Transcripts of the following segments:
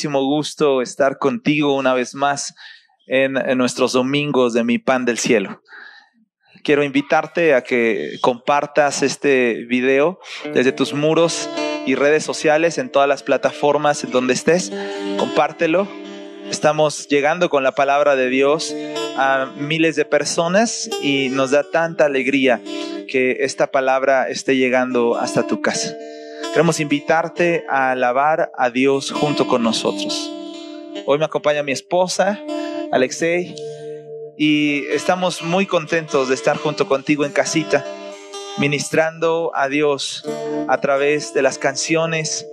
muchísimo gusto estar contigo una vez más en, nuestros domingos de mi pan del cielo. Quiero invitarte a que compartas este video desde tus muros y redes sociales en todas las plataformas en donde estés. Compártelo. Estamos llegando con la palabra de Dios a miles de personas y nos da tanta alegría que esta palabra esté llegando hasta tu casa. Queremos invitarte a alabar a Dios junto con nosotros. Hoy me acompaña mi esposa, Alexei, y estamos muy contentos de estar junto contigo en casita, ministrando a Dios a través de las canciones,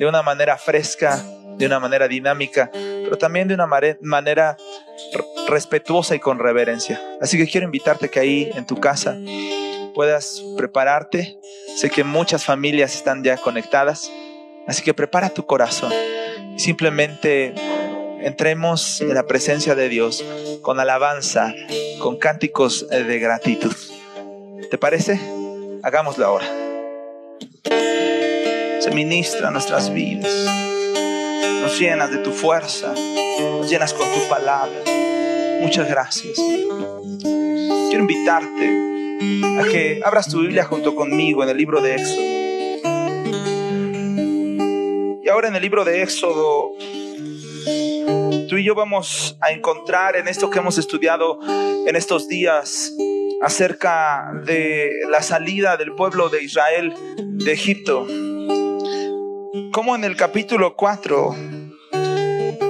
de una manera fresca, de una manera dinámica, pero también de una manera respetuosa y con reverencia. Así que quiero invitarte que ahí en tu casa puedas prepararte. Sé que muchas familias están ya conectadas, así que prepara tu corazón simplemente entremos en la presencia de Dios con alabanza, con cánticos eh, de gratitud. ¿Te parece? Hagámoslo ahora. Se ministra nuestras vidas. Nos llenas de tu fuerza. Nos llenas con tu palabra. Muchas gracias. Quiero invitarte a que abras tu Biblia junto conmigo en el libro de Éxodo. Y ahora en el libro de Éxodo, tú y yo vamos a encontrar en esto que hemos estudiado en estos días acerca de la salida del pueblo de Israel de Egipto. Como en el capítulo 4,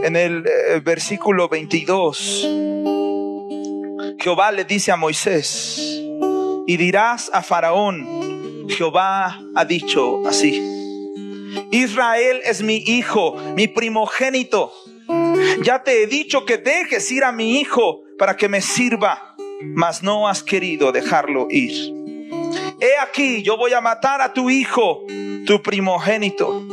en el eh, versículo 22, Jehová le dice a Moisés, y dirás a Faraón, Jehová ha dicho así, Israel es mi hijo, mi primogénito. Ya te he dicho que dejes ir a mi hijo para que me sirva, mas no has querido dejarlo ir. He aquí, yo voy a matar a tu hijo, tu primogénito.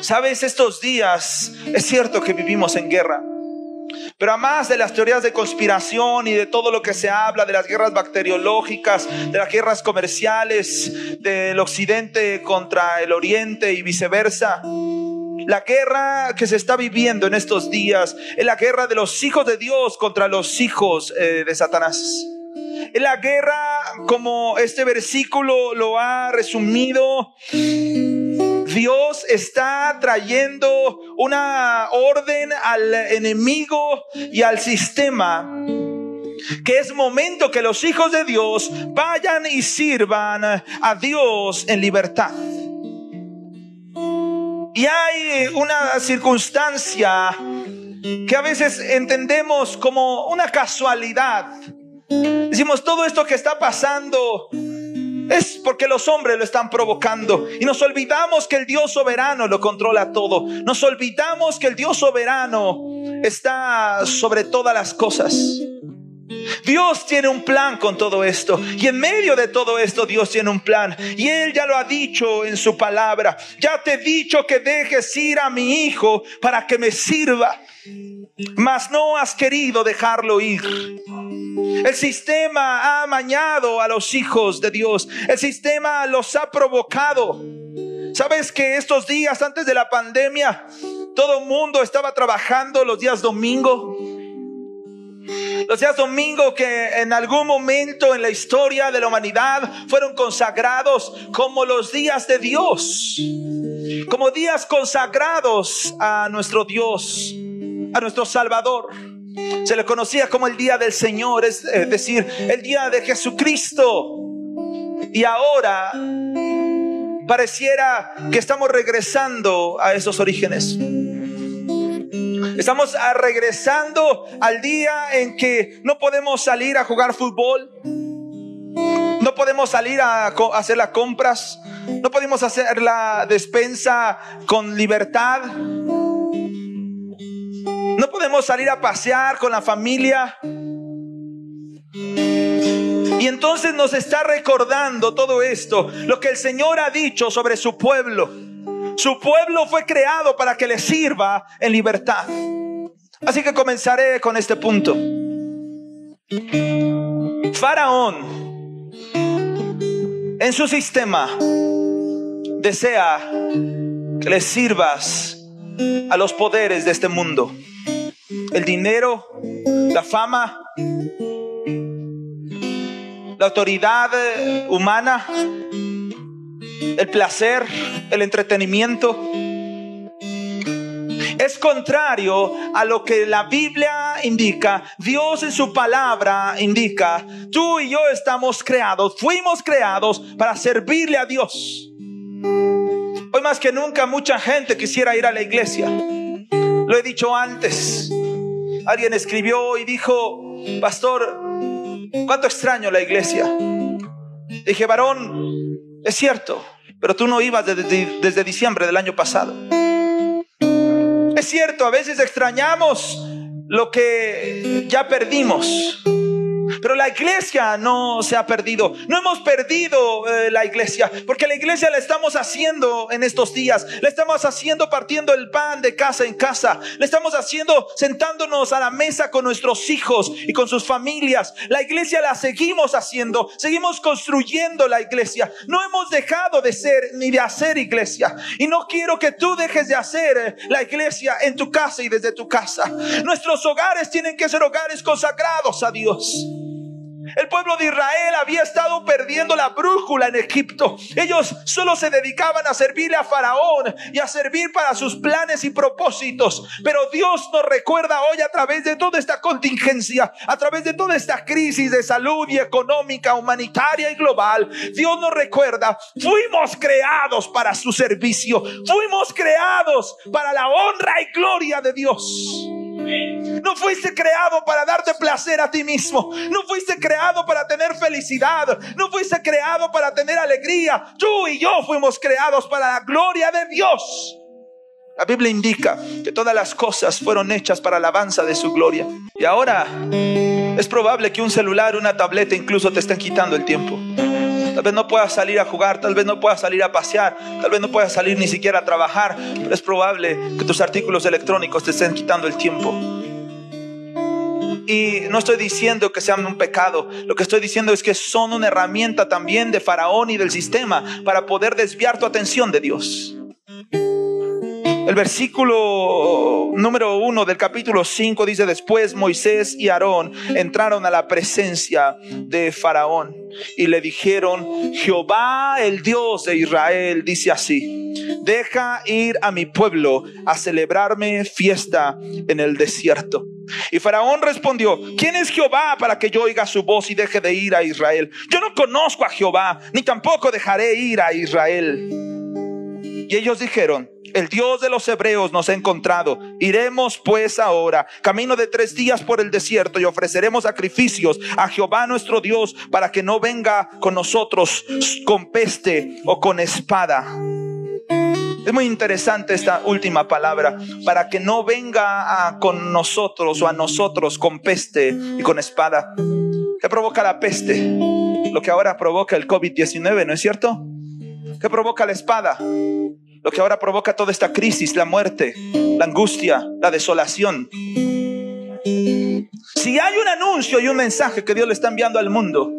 Sabes, estos días es cierto que vivimos en guerra. Pero además de las teorías de conspiración y de todo lo que se habla, de las guerras bacteriológicas, de las guerras comerciales, del occidente contra el oriente y viceversa, la guerra que se está viviendo en estos días es la guerra de los hijos de Dios contra los hijos eh, de Satanás. Es la guerra, como este versículo lo ha resumido, Dios está trayendo una orden al enemigo y al sistema que es momento que los hijos de Dios vayan y sirvan a Dios en libertad. Y hay una circunstancia que a veces entendemos como una casualidad. Decimos, todo esto que está pasando es porque los hombres lo están provocando. Y nos olvidamos que el Dios soberano lo controla todo. Nos olvidamos que el Dios soberano está sobre todas las cosas. Dios tiene un plan con todo esto. Y en medio de todo esto Dios tiene un plan. Y Él ya lo ha dicho en su palabra. Ya te he dicho que dejes ir a mi hijo para que me sirva. Mas no has querido dejarlo ir. El sistema ha amañado a los hijos de Dios. El sistema los ha provocado. ¿Sabes que estos días antes de la pandemia todo el mundo estaba trabajando los días domingo? Los días domingo que en algún momento en la historia de la humanidad fueron consagrados como los días de Dios, como días consagrados a nuestro Dios, a nuestro Salvador. Se le conocía como el día del Señor, es decir, el día de Jesucristo. Y ahora pareciera que estamos regresando a esos orígenes. Estamos regresando al día en que no podemos salir a jugar fútbol. No podemos salir a hacer las compras. No podemos hacer la despensa con libertad. No podemos salir a pasear con la familia. Y entonces nos está recordando todo esto, lo que el Señor ha dicho sobre su pueblo. Su pueblo fue creado para que le sirva en libertad. Así que comenzaré con este punto. Faraón, en su sistema, desea que le sirvas a los poderes de este mundo. El dinero, la fama, la autoridad humana, el placer, el entretenimiento. Es contrario a lo que la Biblia indica, Dios en su palabra indica, tú y yo estamos creados, fuimos creados para servirle a Dios. Hoy más que nunca mucha gente quisiera ir a la iglesia. Lo he dicho antes. Alguien escribió y dijo, pastor, ¿cuánto extraño la iglesia? Dije, varón, es cierto, pero tú no ibas desde, desde diciembre del año pasado. Es cierto, a veces extrañamos lo que ya perdimos. Pero la iglesia no se ha perdido. No hemos perdido eh, la iglesia. Porque la iglesia la estamos haciendo en estos días. La estamos haciendo partiendo el pan de casa en casa. La estamos haciendo sentándonos a la mesa con nuestros hijos y con sus familias. La iglesia la seguimos haciendo. Seguimos construyendo la iglesia. No hemos dejado de ser ni de hacer iglesia. Y no quiero que tú dejes de hacer eh, la iglesia en tu casa y desde tu casa. Nuestros hogares tienen que ser hogares consagrados a Dios. El pueblo de Israel había estado perdiendo la brújula en Egipto. Ellos solo se dedicaban a servirle a Faraón y a servir para sus planes y propósitos. Pero Dios nos recuerda hoy a través de toda esta contingencia, a través de toda esta crisis de salud y económica, humanitaria y global. Dios nos recuerda, fuimos creados para su servicio. Fuimos creados para la honra y gloria de Dios. No fuiste creado para darte placer a ti mismo. No fuiste creado para tener felicidad. No fuiste creado para tener alegría. Tú y yo fuimos creados para la gloria de Dios. La Biblia indica que todas las cosas fueron hechas para la alabanza de su gloria. Y ahora es probable que un celular, una tableta incluso te estén quitando el tiempo. Tal vez no puedas salir a jugar, tal vez no puedas salir a pasear, tal vez no puedas salir ni siquiera a trabajar, pero es probable que tus artículos electrónicos te estén quitando el tiempo. Y no estoy diciendo que sean un pecado, lo que estoy diciendo es que son una herramienta también de Faraón y del sistema para poder desviar tu atención de Dios. El versículo número uno del capítulo 5 dice, después Moisés y Aarón entraron a la presencia de Faraón y le dijeron, Jehová el Dios de Israel dice así, deja ir a mi pueblo a celebrarme fiesta en el desierto. Y Faraón respondió, ¿quién es Jehová para que yo oiga su voz y deje de ir a Israel? Yo no conozco a Jehová, ni tampoco dejaré ir a Israel. Y ellos dijeron, el Dios de los hebreos nos ha encontrado. Iremos pues ahora, camino de tres días por el desierto, y ofreceremos sacrificios a Jehová nuestro Dios para que no venga con nosotros con peste o con espada. Es muy interesante esta última palabra, para que no venga con nosotros o a nosotros con peste y con espada. ¿Qué provoca la peste? Lo que ahora provoca el COVID-19, ¿no es cierto? ¿Qué provoca la espada? Lo que ahora provoca toda esta crisis, la muerte, la angustia, la desolación. Si hay un anuncio y un mensaje que Dios le está enviando al mundo,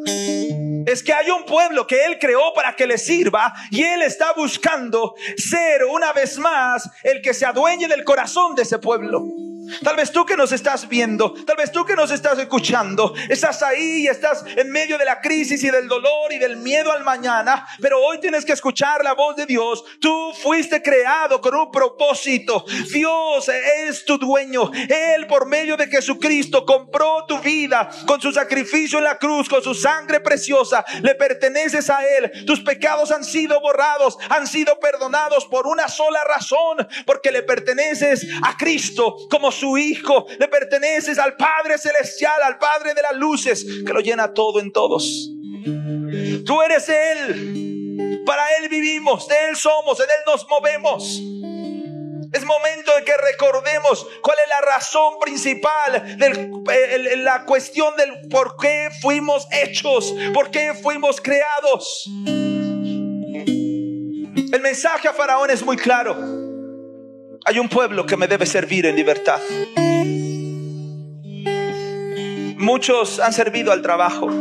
es que hay un pueblo que Él creó para que le sirva y Él está buscando ser una vez más el que se adueñe del corazón de ese pueblo. Tal vez tú que nos estás viendo, tal vez tú que nos estás escuchando, estás ahí y estás en medio de la crisis y del dolor y del miedo al mañana, pero hoy tienes que escuchar la voz de Dios. Tú fuiste creado con un propósito. Dios es tu dueño. Él por medio de Jesucristo compró tu vida con su sacrificio en la cruz, con su sangre preciosa. Le perteneces a Él. Tus pecados han sido borrados, han sido perdonados por una sola razón, porque le perteneces a Cristo como su Hijo, le perteneces al Padre Celestial, al Padre de las luces, que lo llena todo en todos. Tú eres Él, para Él vivimos, de Él somos, en Él nos movemos. Es momento de que recordemos cuál es la razón principal, de la cuestión del por qué fuimos hechos, por qué fuimos creados. El mensaje a Faraón es muy claro. Hay un pueblo que me debe servir en libertad. Muchos han servido al trabajo,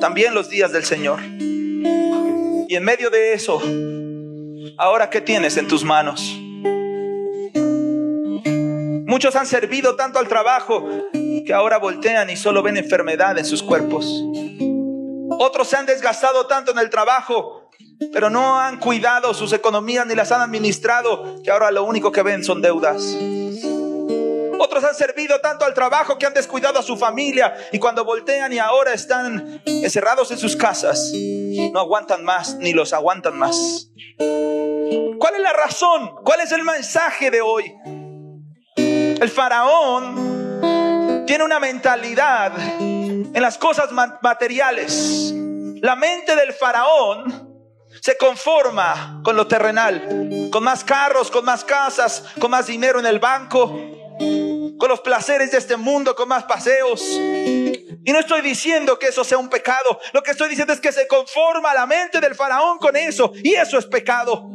también los días del Señor. Y en medio de eso, ahora qué tienes en tus manos? Muchos han servido tanto al trabajo que ahora voltean y solo ven enfermedad en sus cuerpos. Otros se han desgastado tanto en el trabajo, pero no han cuidado sus economías ni las han administrado, que ahora lo único que ven son deudas. Otros han servido tanto al trabajo que han descuidado a su familia y cuando voltean y ahora están encerrados en sus casas, no aguantan más ni los aguantan más. ¿Cuál es la razón? ¿Cuál es el mensaje de hoy? El faraón tiene una mentalidad en las cosas materiales. La mente del faraón se conforma con lo terrenal, con más carros, con más casas, con más dinero en el banco, con los placeres de este mundo, con más paseos. Y no estoy diciendo que eso sea un pecado. Lo que estoy diciendo es que se conforma la mente del faraón con eso. Y eso es pecado.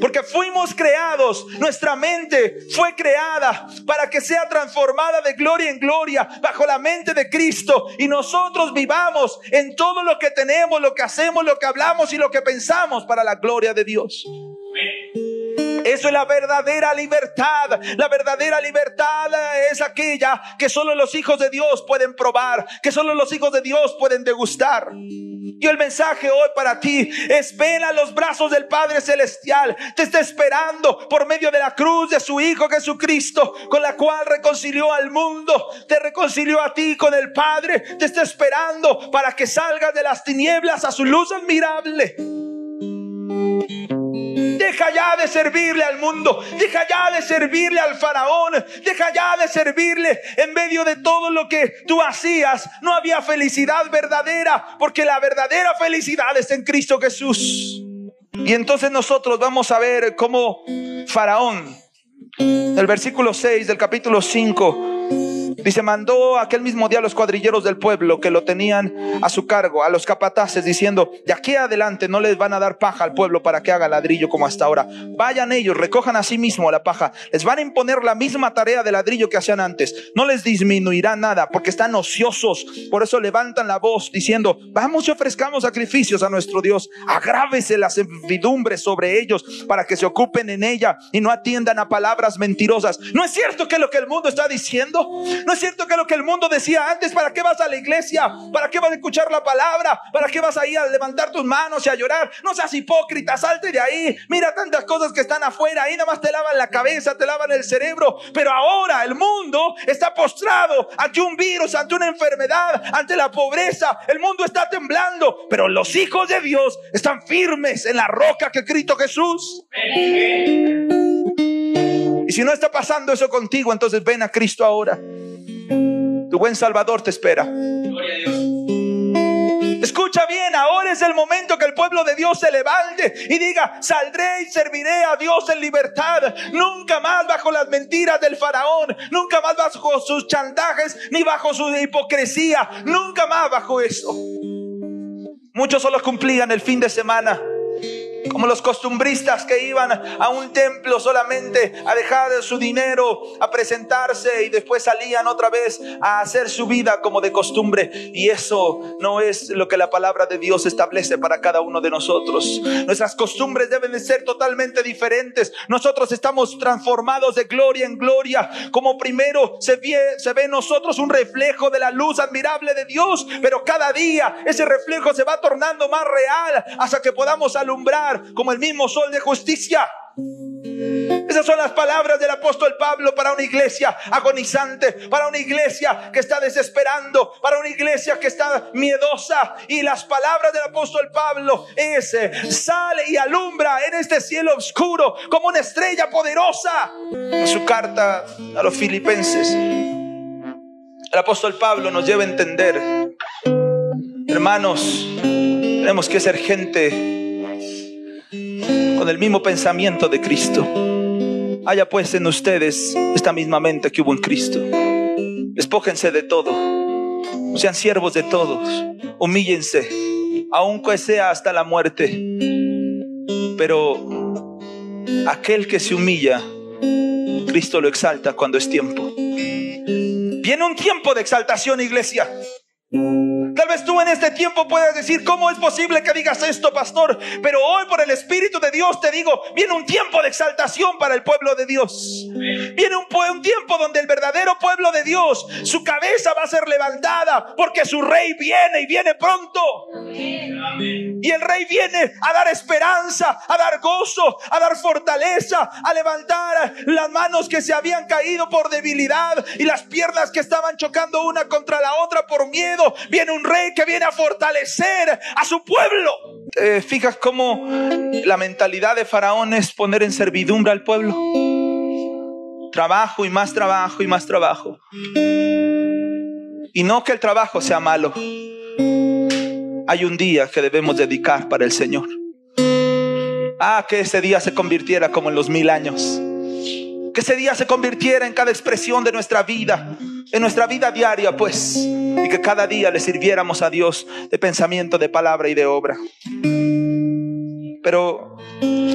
Porque fuimos creados, nuestra mente fue creada para que sea transformada de gloria en gloria bajo la mente de Cristo y nosotros vivamos en todo lo que tenemos, lo que hacemos, lo que hablamos y lo que pensamos para la gloria de Dios. Eso es la verdadera libertad. La verdadera libertad es aquella que solo los hijos de Dios pueden probar, que solo los hijos de Dios pueden degustar. Y el mensaje hoy para ti es ven a los brazos del Padre Celestial. Te está esperando por medio de la cruz de su Hijo Jesucristo, con la cual reconcilió al mundo. Te reconcilió a ti con el Padre. Te está esperando para que salgas de las tinieblas a su luz admirable. Deja ya de servirle al mundo. Deja ya de servirle al faraón. Deja ya de servirle en medio de todo lo que tú hacías. No había felicidad verdadera porque la verdadera felicidad es en Cristo Jesús. Y entonces nosotros vamos a ver cómo Faraón, el versículo 6 del capítulo 5, Dice, mandó aquel mismo día a los cuadrilleros del pueblo que lo tenían a su cargo, a los capataces, diciendo, de aquí adelante no les van a dar paja al pueblo para que haga ladrillo como hasta ahora. Vayan ellos, recojan a sí mismo la paja. Les van a imponer la misma tarea de ladrillo que hacían antes. No les disminuirá nada porque están ociosos. Por eso levantan la voz diciendo, vamos y ofrezcamos sacrificios a nuestro Dios. Agrávese la servidumbre sobre ellos para que se ocupen en ella y no atiendan a palabras mentirosas. ¿No es cierto que lo que el mundo está diciendo? ¿No es cierto que lo que el mundo decía antes? ¿Para qué vas a la iglesia? ¿Para qué vas a escuchar la palabra? ¿Para qué vas a ir a levantar tus manos y a llorar? No seas hipócrita, salte de ahí. Mira tantas cosas que están afuera. Ahí nada más te lavan la cabeza, te lavan el cerebro. Pero ahora el mundo está postrado ante un virus, ante una enfermedad, ante la pobreza. El mundo está temblando. Pero los hijos de Dios están firmes en la roca que Cristo Jesús. Y si no está pasando eso contigo, entonces ven a Cristo ahora. Tu buen Salvador te espera. Escucha bien, ahora es el momento que el pueblo de Dios se levante y diga, saldré y serviré a Dios en libertad, nunca más bajo las mentiras del faraón, nunca más bajo sus chantajes ni bajo su hipocresía, nunca más bajo eso. Muchos solo cumplían el fin de semana como los costumbristas que iban a un templo solamente a dejar su dinero, a presentarse y después salían otra vez a hacer su vida como de costumbre. Y eso no es lo que la palabra de Dios establece para cada uno de nosotros. Nuestras costumbres deben de ser totalmente diferentes. Nosotros estamos transformados de gloria en gloria. Como primero se ve, se ve en nosotros un reflejo de la luz admirable de Dios, pero cada día ese reflejo se va tornando más real hasta que podamos alumbrar como el mismo sol de justicia. Esas son las palabras del apóstol Pablo para una iglesia agonizante, para una iglesia que está desesperando, para una iglesia que está miedosa. Y las palabras del apóstol Pablo es, sale y alumbra en este cielo oscuro como una estrella poderosa. En su carta a los filipenses, el apóstol Pablo nos lleva a entender, hermanos, tenemos que ser gente con el mismo pensamiento de Cristo. Haya pues en ustedes esta misma mente que hubo en Cristo. Despójense de todo. Sean siervos de todos. Humíllense, aunque sea hasta la muerte. Pero aquel que se humilla, Cristo lo exalta cuando es tiempo. Viene un tiempo de exaltación, iglesia. Vez tú en este tiempo puedes decir, ¿cómo es posible que digas esto, pastor? Pero hoy por el Espíritu de Dios te digo, viene un tiempo de exaltación para el pueblo de Dios. Viene un, un tiempo donde el verdadero pueblo de Dios, su cabeza va a ser levantada porque su rey viene y viene pronto. Y el rey viene a dar esperanza, a dar gozo, a dar fortaleza, a levantar las manos que se habían caído por debilidad y las piernas que estaban chocando una contra la otra por miedo. Viene un rey que viene a fortalecer a su pueblo. ¿Te fijas cómo la mentalidad de Faraón es poner en servidumbre al pueblo? Trabajo y más trabajo y más trabajo. Y no que el trabajo sea malo. Hay un día que debemos dedicar para el Señor. Ah, que ese día se convirtiera como en los mil años. Que ese día se convirtiera en cada expresión de nuestra vida, en nuestra vida diaria, pues. Y que cada día le sirviéramos a Dios de pensamiento, de palabra y de obra. Pero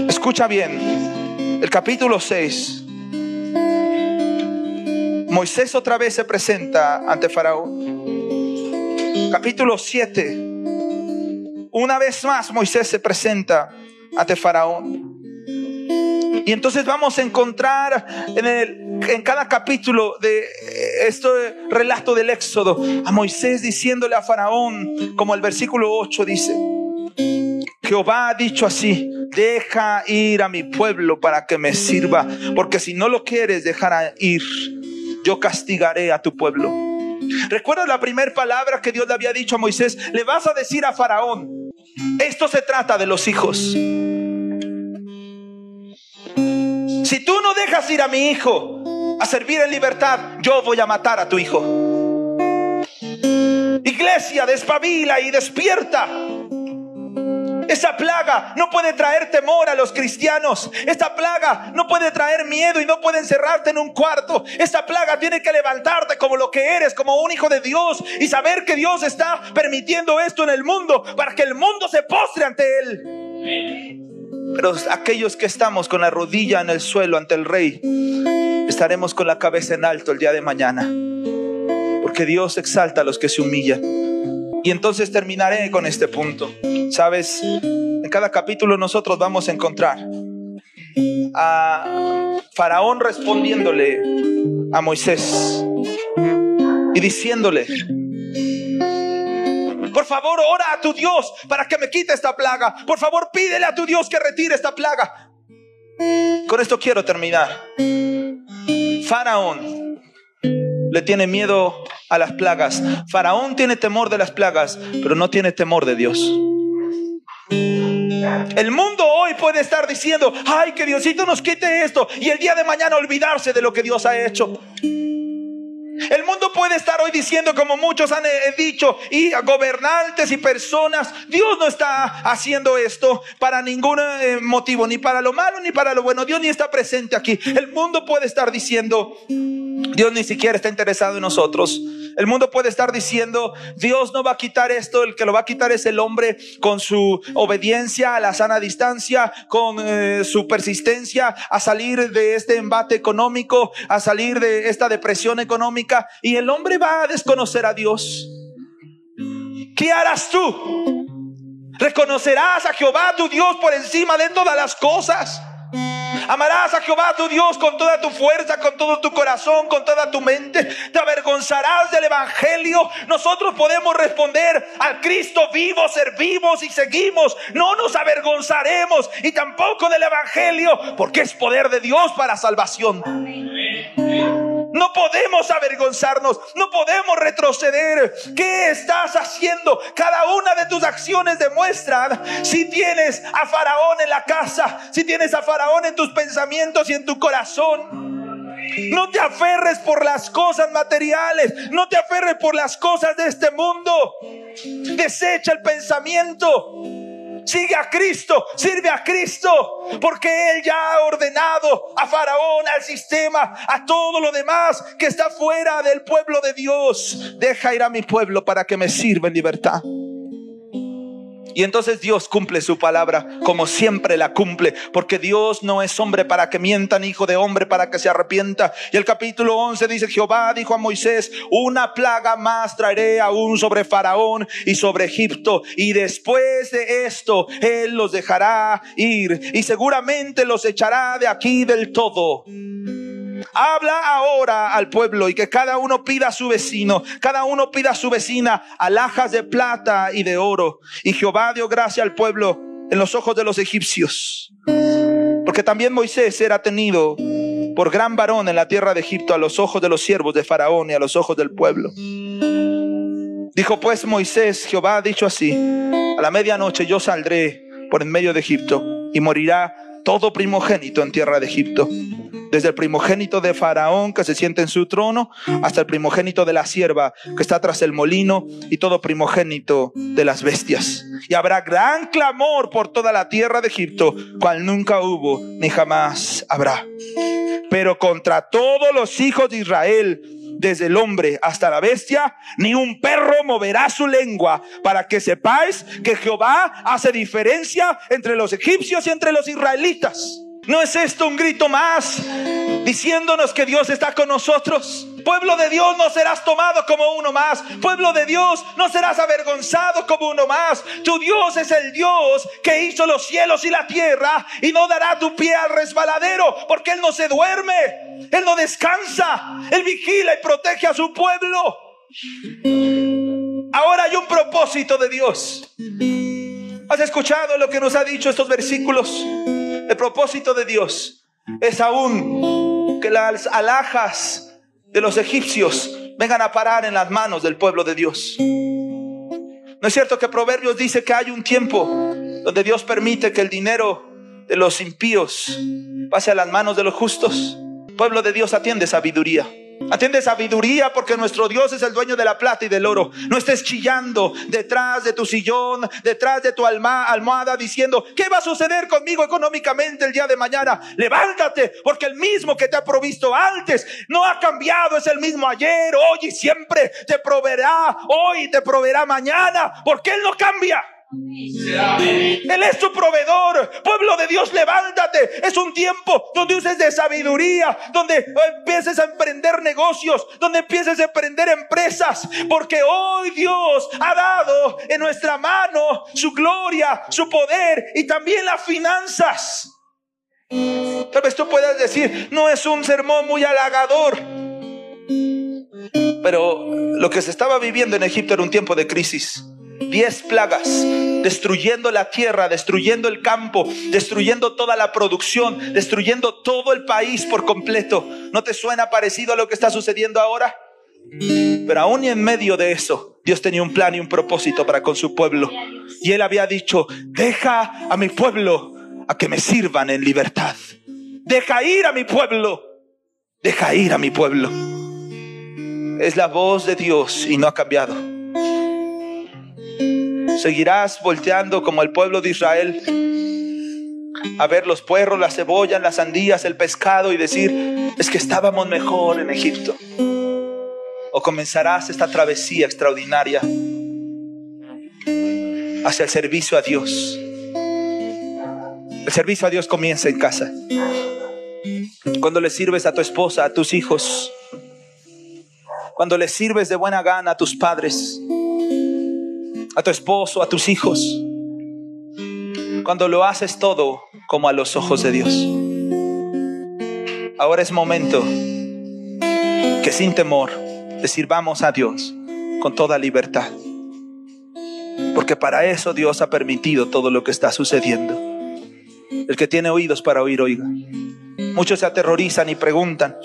escucha bien, el capítulo 6. Moisés otra vez se presenta ante Faraón. Capítulo 7. Una vez más Moisés se presenta ante Faraón. Y entonces vamos a encontrar en, el, en cada capítulo de este relato del Éxodo a Moisés diciéndole a Faraón, como el versículo 8 dice, Jehová ha dicho así, deja ir a mi pueblo para que me sirva, porque si no lo quieres dejar ir, yo castigaré a tu pueblo. ¿Recuerdas la primera palabra que Dios le había dicho a Moisés? Le vas a decir a Faraón, esto se trata de los hijos. Si tú no dejas ir a mi hijo a servir en libertad, yo voy a matar a tu hijo. Iglesia, despabila y despierta. Esa plaga no puede traer temor a los cristianos. Esta plaga no puede traer miedo y no puede encerrarte en un cuarto. Esta plaga tiene que levantarte como lo que eres, como un hijo de Dios y saber que Dios está permitiendo esto en el mundo para que el mundo se postre ante Él. Pero aquellos que estamos con la rodilla en el suelo ante el rey, estaremos con la cabeza en alto el día de mañana. Porque Dios exalta a los que se humillan. Y entonces terminaré con este punto. Sabes, en cada capítulo nosotros vamos a encontrar a Faraón respondiéndole a Moisés y diciéndole, por favor, ora a tu Dios para que me quite esta plaga. Por favor, pídele a tu Dios que retire esta plaga. Con esto quiero terminar. Faraón le tiene miedo a las plagas. Faraón tiene temor de las plagas, pero no tiene temor de Dios. El mundo hoy puede estar diciendo, ay, que Diosito nos quite esto y el día de mañana olvidarse de lo que Dios ha hecho. El mundo puede estar hoy diciendo, como muchos han eh, dicho, y gobernantes y personas, Dios no está haciendo esto para ningún eh, motivo, ni para lo malo ni para lo bueno. Dios ni está presente aquí. El mundo puede estar diciendo, Dios ni siquiera está interesado en nosotros. El mundo puede estar diciendo, Dios no va a quitar esto, el que lo va a quitar es el hombre con su obediencia a la sana distancia, con eh, su persistencia a salir de este embate económico, a salir de esta depresión económica, y el hombre va a desconocer a Dios. ¿Qué harás tú? Reconocerás a Jehová tu Dios por encima de todas las cosas. Amarás a Jehová tu Dios con toda tu fuerza, con todo tu corazón, con toda tu mente. Te avergonzarás del Evangelio. Nosotros podemos responder al Cristo vivo, servimos y seguimos. No nos avergonzaremos y tampoco del Evangelio, porque es poder de Dios para salvación. No podemos avergonzarnos, no podemos retroceder. ¿Qué estás haciendo? Cada una de tus acciones demuestran si tienes a Faraón en la casa, si tienes a Faraón en tus pensamientos y en tu corazón. No te aferres por las cosas materiales, no te aferres por las cosas de este mundo. Desecha el pensamiento Sigue a Cristo, sirve a Cristo, porque Él ya ha ordenado a Faraón, al sistema, a todo lo demás que está fuera del pueblo de Dios. Deja ir a mi pueblo para que me sirva en libertad. Y entonces Dios cumple su palabra como siempre la cumple, porque Dios no es hombre para que mienta, ni hijo de hombre para que se arrepienta. Y el capítulo 11 dice, Jehová dijo a Moisés, una plaga más traeré aún sobre Faraón y sobre Egipto, y después de esto Él los dejará ir, y seguramente los echará de aquí del todo. Habla ahora al pueblo y que cada uno pida a su vecino, cada uno pida a su vecina alhajas de plata y de oro. Y Jehová dio gracia al pueblo en los ojos de los egipcios. Porque también Moisés era tenido por gran varón en la tierra de Egipto a los ojos de los siervos de Faraón y a los ojos del pueblo. Dijo pues Moisés, Jehová ha dicho así, a la medianoche yo saldré por en medio de Egipto y morirá todo primogénito en tierra de Egipto desde el primogénito de Faraón que se siente en su trono hasta el primogénito de la sierva que está tras el molino y todo primogénito de las bestias. Y habrá gran clamor por toda la tierra de Egipto, cual nunca hubo ni jamás habrá. Pero contra todos los hijos de Israel, desde el hombre hasta la bestia, ni un perro moverá su lengua, para que sepáis que Jehová hace diferencia entre los egipcios y entre los israelitas. ¿No es esto un grito más diciéndonos que Dios está con nosotros? Pueblo de Dios, no serás tomado como uno más. Pueblo de Dios, no serás avergonzado como uno más. Tu Dios es el Dios que hizo los cielos y la tierra y no dará tu pie al resbaladero porque Él no se duerme, Él no descansa, Él vigila y protege a su pueblo. Ahora hay un propósito de Dios. ¿Has escuchado lo que nos ha dicho estos versículos? El propósito de Dios es aún que las alhajas de los egipcios vengan a parar en las manos del pueblo de Dios. ¿No es cierto que Proverbios dice que hay un tiempo donde Dios permite que el dinero de los impíos pase a las manos de los justos? pueblo de Dios atiende sabiduría. Atiende sabiduría porque nuestro Dios es el dueño de la plata y del oro. No estés chillando detrás de tu sillón, detrás de tu alma, almohada diciendo, ¿qué va a suceder conmigo económicamente el día de mañana? Levántate porque el mismo que te ha provisto antes no ha cambiado, es el mismo ayer, hoy y siempre. Te proveerá hoy, te proveerá mañana porque Él no cambia. Él es tu proveedor. Pueblo de Dios, levántate. Es un tiempo donde uses de sabiduría, donde empieces a emprender negocios, donde empieces a emprender empresas. Porque hoy Dios ha dado en nuestra mano su gloria, su poder y también las finanzas. Tal vez tú puedas decir, no es un sermón muy halagador. Pero lo que se estaba viviendo en Egipto era un tiempo de crisis diez plagas, destruyendo la tierra, destruyendo el campo, destruyendo toda la producción, destruyendo todo el país por completo. ¿No te suena parecido a lo que está sucediendo ahora? Pero aún en medio de eso, Dios tenía un plan y un propósito para con su pueblo. Y él había dicho, deja a mi pueblo a que me sirvan en libertad. Deja ir a mi pueblo. Deja ir a mi pueblo. Es la voz de Dios y no ha cambiado. Seguirás volteando como el pueblo de Israel a ver los puerros, las cebollas, las sandías, el pescado y decir, es que estábamos mejor en Egipto. O comenzarás esta travesía extraordinaria hacia el servicio a Dios. El servicio a Dios comienza en casa. Cuando le sirves a tu esposa, a tus hijos. Cuando le sirves de buena gana a tus padres a tu esposo, a tus hijos. Cuando lo haces todo como a los ojos de Dios. Ahora es momento que sin temor le sirvamos a Dios con toda libertad. Porque para eso Dios ha permitido todo lo que está sucediendo. El que tiene oídos para oír, oiga. Muchos se aterrorizan y preguntan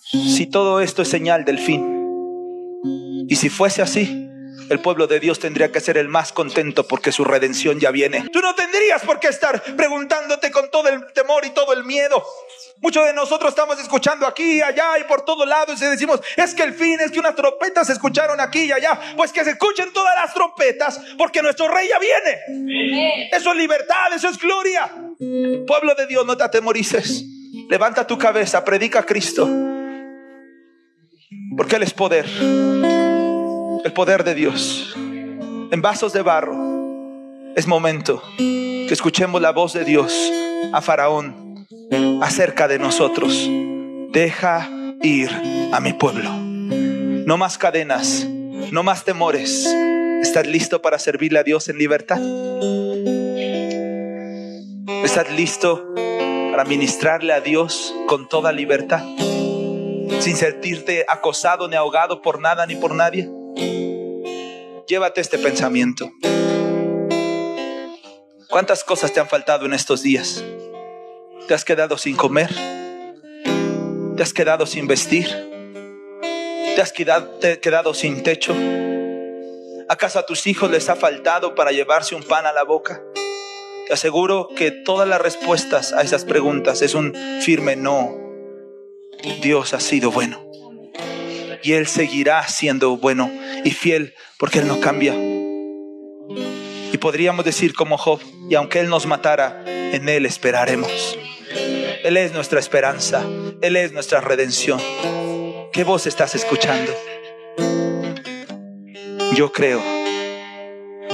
si todo esto es señal del fin. Y si fuese así, el pueblo de Dios tendría que ser el más contento porque su redención ya viene. Tú no tendrías por qué estar preguntándote con todo el temor y todo el miedo. Muchos de nosotros estamos escuchando aquí, allá y por todos lados y decimos, es que el fin es que unas trompetas se escucharon aquí y allá. Pues que se escuchen todas las trompetas porque nuestro rey ya viene. Eso es libertad, eso es gloria. Pueblo de Dios, no te atemorices. Levanta tu cabeza, predica a Cristo. Porque Él es poder el poder de Dios en vasos de barro Es momento que escuchemos la voz de Dios a Faraón acerca de nosotros. Deja ir a mi pueblo. No más cadenas, no más temores. ¿Estás listo para servirle a Dios en libertad? ¿Estás listo para ministrarle a Dios con toda libertad? Sin sentirte acosado ni ahogado por nada ni por nadie. Llévate este pensamiento. ¿Cuántas cosas te han faltado en estos días? ¿Te has quedado sin comer? ¿Te has quedado sin vestir? ¿Te has quedado, sin techo? ¿Acaso a tus hijos les ha faltado para llevarse un pan a la boca? Te aseguro que todas las respuestas a esas preguntas es un firme no. Dios ha sido bueno. Y Él seguirá siendo bueno y fiel porque Él no cambia. Y podríamos decir como Job, y aunque Él nos matara, en Él esperaremos. Él es nuestra esperanza, Él es nuestra redención. ¿Qué voz estás escuchando? Yo creo,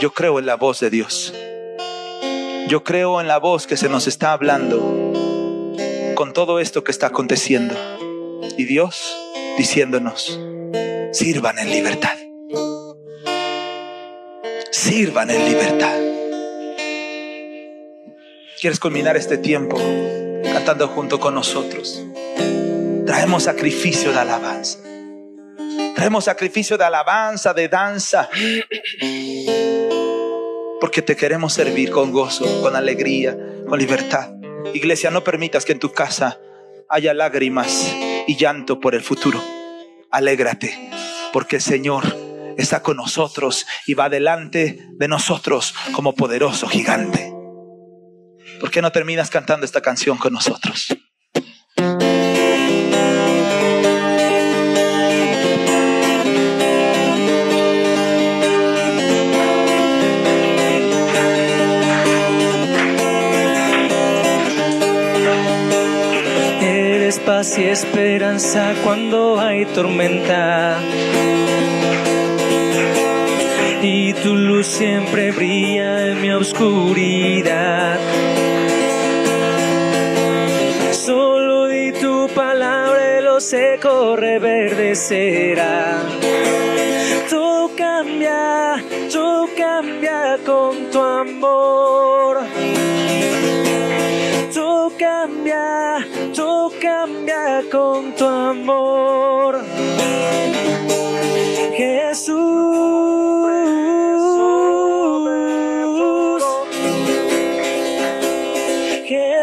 yo creo en la voz de Dios. Yo creo en la voz que se nos está hablando con todo esto que está aconteciendo. Y Dios diciéndonos, sirvan en libertad. Sirvan en libertad. ¿Quieres culminar este tiempo cantando junto con nosotros? Traemos sacrificio de alabanza. Traemos sacrificio de alabanza, de danza. Porque te queremos servir con gozo, con alegría, con libertad. Iglesia, no permitas que en tu casa haya lágrimas y llanto por el futuro. Alégrate, porque el Señor está con nosotros y va delante de nosotros como poderoso gigante. ¿Por qué no terminas cantando esta canción con nosotros? Eres paz y esperanza cuando hay tormenta tu luz siempre brilla en mi oscuridad. Solo di tu palabra lo seco reverdecerá. Todo cambia, todo cambia con tu amor. Todo cambia, todo cambia con tu amor.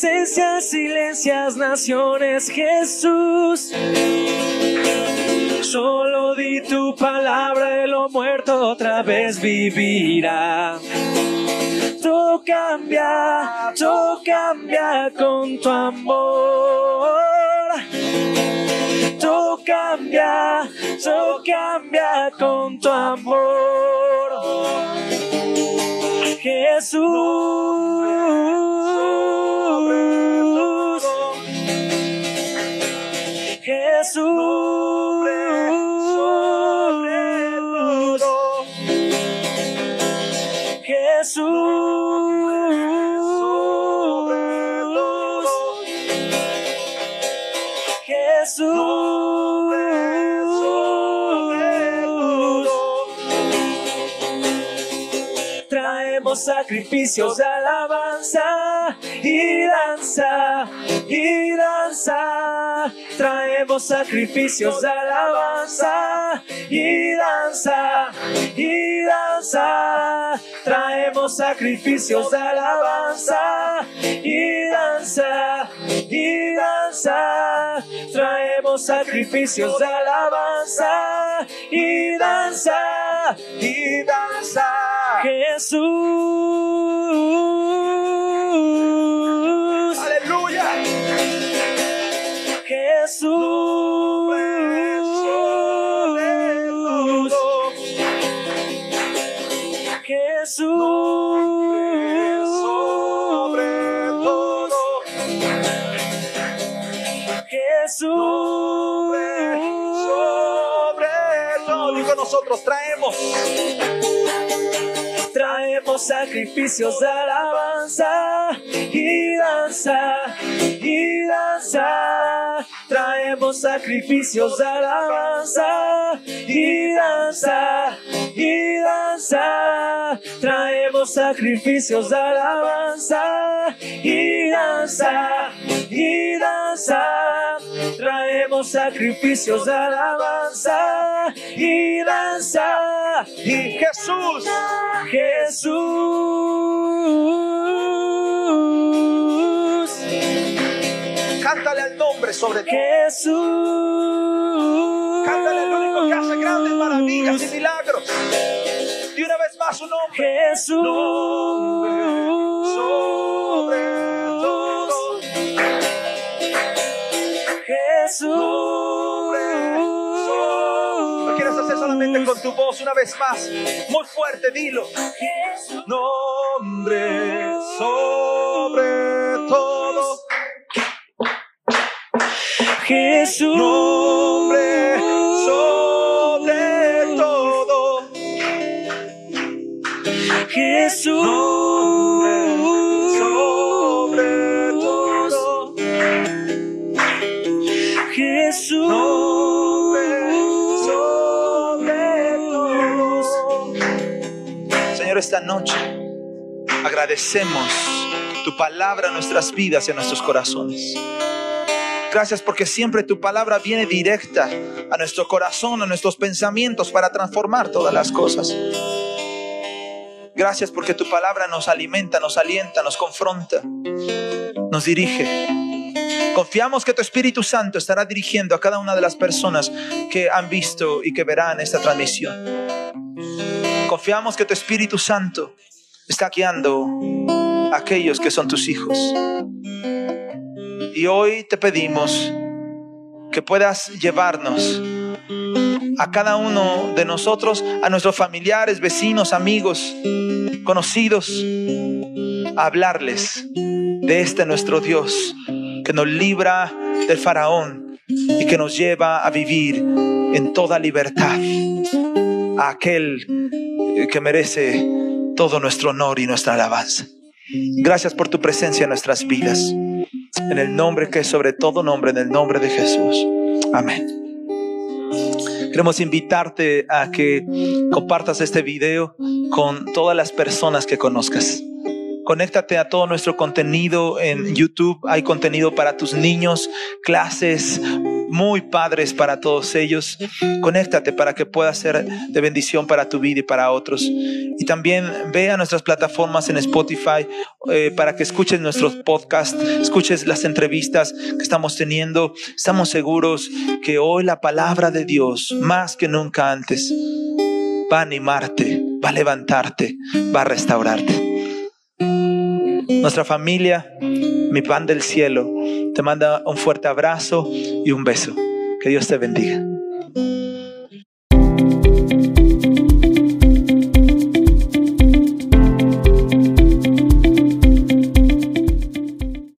presencia silencias naciones, Jesús. Solo di tu palabra y lo muerto otra vez vivirá. Todo cambia, todo cambia con tu amor. Todo cambia, todo cambia con tu amor. Jesús. Jesús. sacrificios de alabanza y danza y danza. Traemos sacrificios de alabanza y danza y danza. Traemos sacrificios de alabanza y danza y danza. Traemos sacrificios de alabanza y danza y danza Jesús. Sobre todo. Sobre, sobre todo. Digo nosotros traemos. Traemos sacrificios de alabanza y danza y danza. Traemos sacrificios de alabanza y danza y danza. Traemos sacrificios de alabanza y danza y danza. Traemos sacrificios de alabanza y danza. Y Jesús. Jesús, nombre sobre todo. Jesús, Cántale al único que hace grandes maravillas y milagros. Y una vez más su nombre. Jesús, Sobre todo. Lo quieres hacer solamente con tu voz una vez más. Muy fuerte, dilo. Nombre sobre Jesús, Nombre sobre todo. Jesús, Sobre todo. Jesús, sobre todo. Señor, esta noche agradecemos tu palabra en nuestras vidas y en nuestros corazones. Gracias porque siempre tu palabra viene directa a nuestro corazón, a nuestros pensamientos para transformar todas las cosas. Gracias porque tu palabra nos alimenta, nos alienta, nos confronta, nos dirige. Confiamos que tu Espíritu Santo estará dirigiendo a cada una de las personas que han visto y que verán esta transmisión. Confiamos que tu Espíritu Santo está guiando a aquellos que son tus hijos. Y hoy te pedimos que puedas llevarnos a cada uno de nosotros, a nuestros familiares, vecinos, amigos, conocidos, a hablarles de este nuestro Dios que nos libra del faraón y que nos lleva a vivir en toda libertad, a aquel que merece todo nuestro honor y nuestra alabanza. Gracias por tu presencia en nuestras vidas. En el nombre que es sobre todo nombre, en el nombre de Jesús. Amén. Queremos invitarte a que compartas este video con todas las personas que conozcas. Conéctate a todo nuestro contenido en YouTube. Hay contenido para tus niños, clases muy padres para todos ellos. Conéctate para que pueda ser de bendición para tu vida y para otros. Y también ve a nuestras plataformas en Spotify eh, para que escuches nuestros podcasts, escuches las entrevistas que estamos teniendo. Estamos seguros que hoy la palabra de Dios, más que nunca antes, va a animarte, va a levantarte, va a restaurarte. Nuestra familia, mi pan del cielo, te manda un fuerte abrazo y un beso. Que Dios te bendiga.